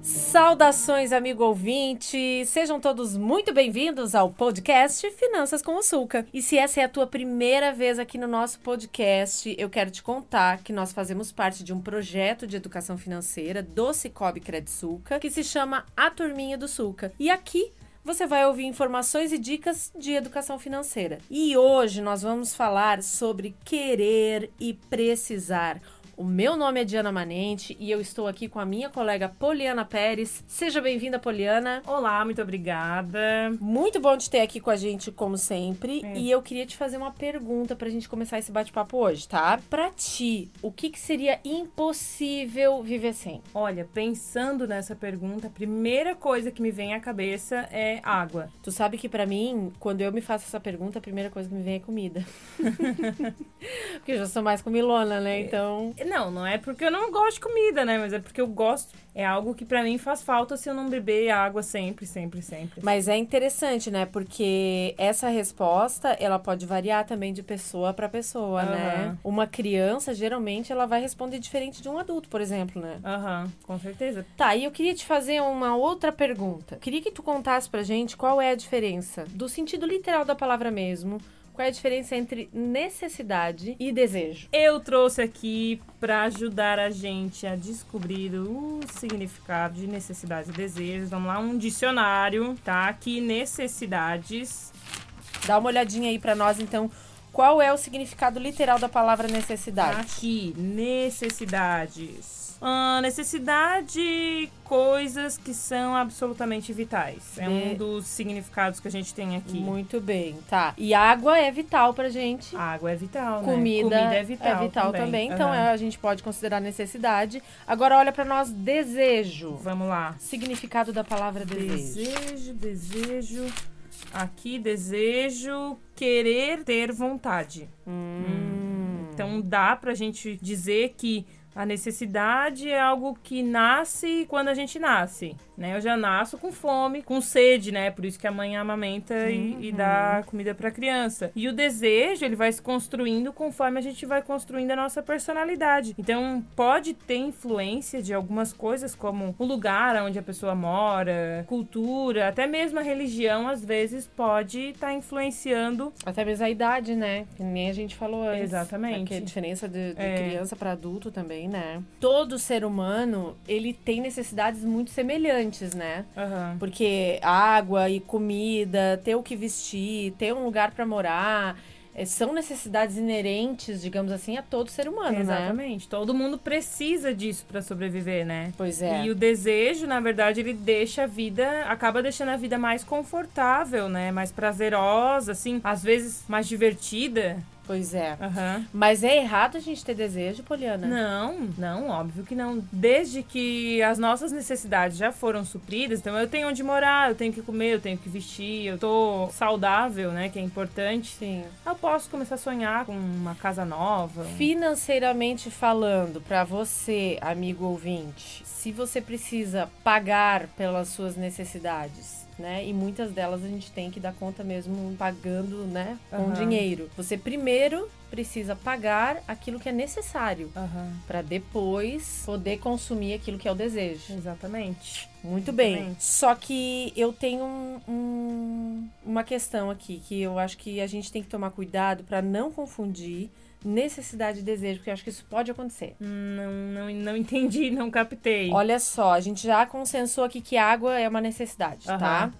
Saudações, amigo ouvinte! Sejam todos muito bem-vindos ao podcast Finanças com o Sulca. E se essa é a tua primeira vez aqui no nosso podcast, eu quero te contar que nós fazemos parte de um projeto de educação financeira do Cicobi Credsulca, que se chama A Turminha do Sulca. E aqui você vai ouvir informações e dicas de educação financeira. E hoje nós vamos falar sobre querer e precisar o meu nome é Diana Manente e eu estou aqui com a minha colega Poliana Pérez. Seja bem-vinda, Poliana. Olá, muito obrigada. Muito bom te ter aqui com a gente, como sempre. É. E eu queria te fazer uma pergunta pra gente começar esse bate-papo hoje, tá? Pra ti, o que, que seria impossível viver sem? Olha, pensando nessa pergunta, a primeira coisa que me vem à cabeça é água. Tu sabe que para mim, quando eu me faço essa pergunta, a primeira coisa que me vem é comida. Porque eu já sou mais comilona, né? Então. Não, não é porque eu não gosto de comida, né? Mas é porque eu gosto. É algo que para mim faz falta se eu não beber água sempre, sempre, sempre. Mas é interessante, né? Porque essa resposta, ela pode variar também de pessoa para pessoa, uhum. né? Uma criança, geralmente, ela vai responder diferente de um adulto, por exemplo, né? Aham, uhum, com certeza. Tá, e eu queria te fazer uma outra pergunta. Queria que tu contasse pra gente qual é a diferença do sentido literal da palavra mesmo qual é a diferença entre necessidade e desejo? Eu trouxe aqui para ajudar a gente a descobrir o significado de necessidade e desejo. Vamos lá, um dicionário, tá? Aqui, necessidades. Dá uma olhadinha aí para nós, então. Qual é o significado literal da palavra necessidade? Aqui, necessidades Uh, necessidade, coisas que são absolutamente vitais. É um dos significados que a gente tem aqui. Muito bem, tá. E água é vital pra gente. Água é vital, Comida, né? Comida é vital. É vital também. também. Então uhum. a gente pode considerar necessidade. Agora olha para nós desejo. Vamos lá. Significado da palavra desejo. Desejo, desejo. Aqui desejo querer ter vontade. Hum. Então dá pra gente dizer que a necessidade é algo que nasce quando a gente nasce, né? Eu já nasço com fome, com sede, né? Por isso que a mãe amamenta uhum. e, e dá comida para a criança. E o desejo, ele vai se construindo conforme a gente vai construindo a nossa personalidade. Então, pode ter influência de algumas coisas, como o lugar onde a pessoa mora, cultura, até mesmo a religião, às vezes, pode estar tá influenciando. Até mesmo a idade, né? Que nem a gente falou antes. Exatamente. Porque a diferença de, de é. criança para adulto também né? Todo ser humano, ele tem necessidades muito semelhantes, né? Uhum. Porque água e comida, ter o que vestir, ter um lugar para morar é, são necessidades inerentes, digamos assim, a todo ser humano, Exatamente. né? Exatamente. Todo mundo precisa disso para sobreviver, né? Pois é. E o desejo, na verdade, ele deixa a vida, acaba deixando a vida mais confortável, né? Mais prazerosa, assim, às vezes mais divertida. Pois é. Uhum. Mas é errado a gente ter desejo, Poliana? Não, não, óbvio que não. Desde que as nossas necessidades já foram supridas, então eu tenho onde morar, eu tenho que comer, eu tenho que vestir, eu tô saudável, né, que é importante. Sim. Eu posso começar a sonhar com uma casa nova. Financeiramente falando, para você, amigo ouvinte, se você precisa pagar pelas suas necessidades, né? E muitas delas a gente tem que dar conta mesmo pagando, né? Com uhum. dinheiro. Você primeiro precisa pagar aquilo que é necessário uhum. para depois poder consumir aquilo que é o desejo. Exatamente. Muito Exatamente. bem. Só que eu tenho um, um, uma questão aqui que eu acho que a gente tem que tomar cuidado para não confundir necessidade e desejo, porque eu acho que isso pode acontecer. Não, não, não entendi, não captei. Olha só, a gente já consensou aqui que água é uma necessidade, tá?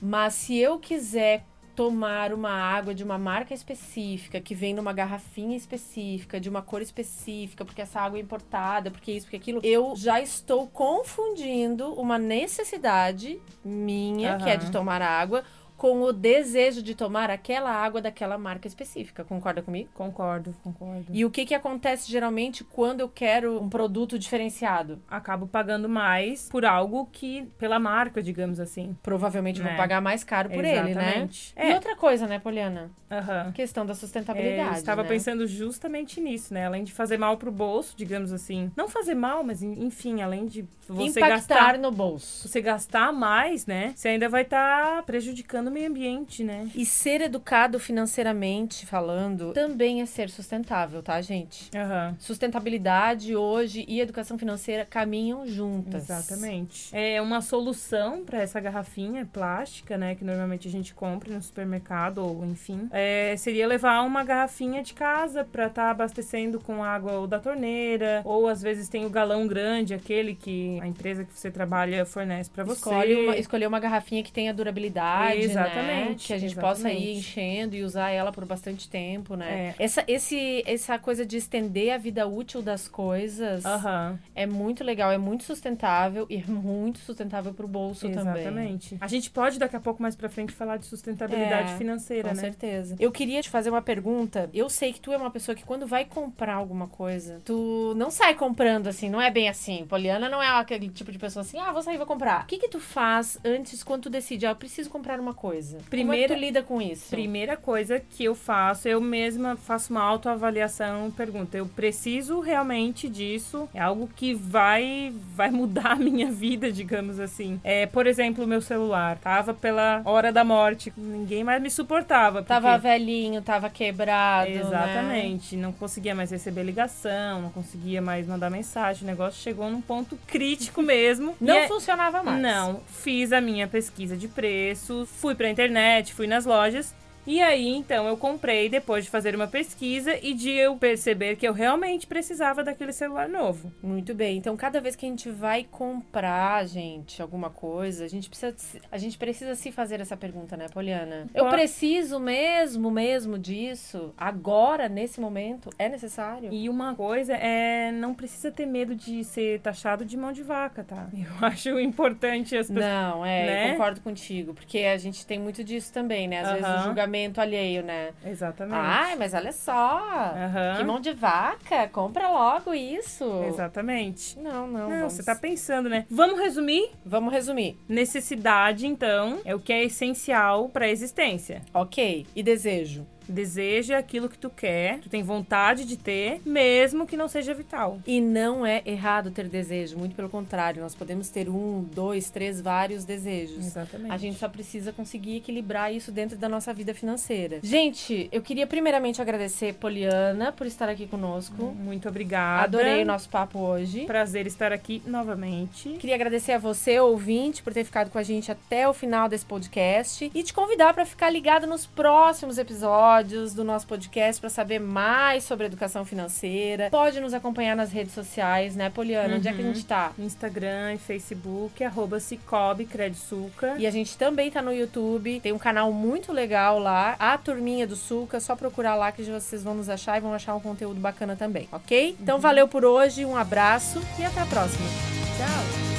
Mas se eu quiser tomar uma água de uma marca específica, que vem numa garrafinha específica, de uma cor específica, porque essa água é importada, porque isso, porque aquilo, eu já estou confundindo uma necessidade minha, uhum. que é de tomar água, com o desejo de tomar aquela água daquela marca específica. Concorda comigo? Concordo, concordo. E o que, que acontece geralmente quando eu quero um produto diferenciado? Acabo pagando mais por algo que, pela marca, digamos assim. Provavelmente né? vou pagar mais caro por Exatamente. ele, né? É. E outra coisa, né, Poliana? Uhum. Questão da sustentabilidade. É, eu estava né? pensando justamente nisso, né? Além de fazer mal pro bolso, digamos assim. Não fazer mal, mas enfim, além de você Impactar gastar no bolso. Você gastar mais, né? Você ainda vai estar tá prejudicando no meio ambiente, né? E ser educado financeiramente falando também é ser sustentável, tá, gente? Aham. Sustentabilidade hoje e educação financeira caminham juntas. Exatamente. É uma solução para essa garrafinha plástica, né, que normalmente a gente compra no supermercado ou enfim, é, seria levar uma garrafinha de casa para estar tá abastecendo com água ou da torneira, ou às vezes tem o galão grande, aquele que a empresa que você trabalha fornece para você. Escolhe uma, escolher uma garrafinha que tenha durabilidade, né? Exatamente, Que a gente exatamente. possa ir enchendo e usar ela por bastante tempo, né? É. Essa, esse, essa coisa de estender a vida útil das coisas Aham. é muito legal, é muito sustentável e é muito sustentável pro bolso também. Exatamente. A gente pode daqui a pouco mais pra frente falar de sustentabilidade É, financeira, Com né? certeza. Eu queria te fazer uma pergunta. Eu sei que tu é uma pessoa que quando vai comprar alguma coisa, tu não sai comprando assim, não é bem assim. Poliana não é aquele tipo de pessoa assim, ah, vou sair e vou comprar. O que que tu faz antes quando tu decide, ah, eu preciso comprar uma coisa? Como é Primeira- que tu lida com isso? Primeira coisa que eu faço, eu mesma faço uma autoavaliação e pergunto, eu preciso realmente disso? É algo que vai vai mudar a minha vida, digamos assim. É, por exemplo, o meu celular tava pela hora da morte, ninguém mais me suportava. Tava porque- velhinho, tava quebrado, né? Exatamente. Não conseguia mais receber ligação, não conseguia mais mandar mensagem. O negócio chegou num ponto crítico mesmo. Não é- funcionava mais. Não, fiz a minha pesquisa de preços, fui pra internet, fui nas lojas. E aí, então, eu comprei depois de fazer uma pesquisa e de eu perceber que eu realmente precisava daquele celular novo. Muito bem. Então, cada vez que a gente vai comprar, gente, alguma coisa, a gente precisa, a gente precisa se fazer essa pergunta, né, Poliana? Eu preciso mesmo, mesmo disso? Agora, nesse momento? É necessário? E uma coisa é não precisa ter medo de ser taxado de mão de vaca, tá? Eu acho importante as pessoas. Não, é, né? eu concordo contigo. Porque a gente tem muito disso também, né? Às vezes Aham. o julgamento alheio, né? Exatamente. Ai, mas olha só. Aham. Que mão de vaca. Compra logo isso. Exatamente. Não, não. Não, vamos... você tá pensando, né? Vamos resumir? Vamos resumir. Necessidade, então, é o que é essencial para a existência. Ok. E desejo? Deseja aquilo que tu quer, tu tem vontade de ter, mesmo que não seja vital. E não é errado ter desejo, muito pelo contrário, nós podemos ter um, dois, três, vários desejos. Exatamente. A gente só precisa conseguir equilibrar isso dentro da nossa vida financeira. Gente, eu queria primeiramente agradecer Poliana por estar aqui conosco. Muito obrigada. Adorei o nosso papo hoje. Prazer estar aqui novamente. Queria agradecer a você, ouvinte, por ter ficado com a gente até o final desse podcast e te convidar para ficar ligado nos próximos episódios do nosso podcast para saber mais sobre educação financeira. Pode nos acompanhar nas redes sociais, né, Poliana? Onde é que a gente tá? Instagram e Facebook, arroba Cicobi Credsuca. E a gente também tá no YouTube, tem um canal muito legal lá, a Turminha do Suca, só procurar lá que vocês vão nos achar e vão achar um conteúdo bacana também, ok? Então valeu por hoje, um abraço e até a próxima. Tchau!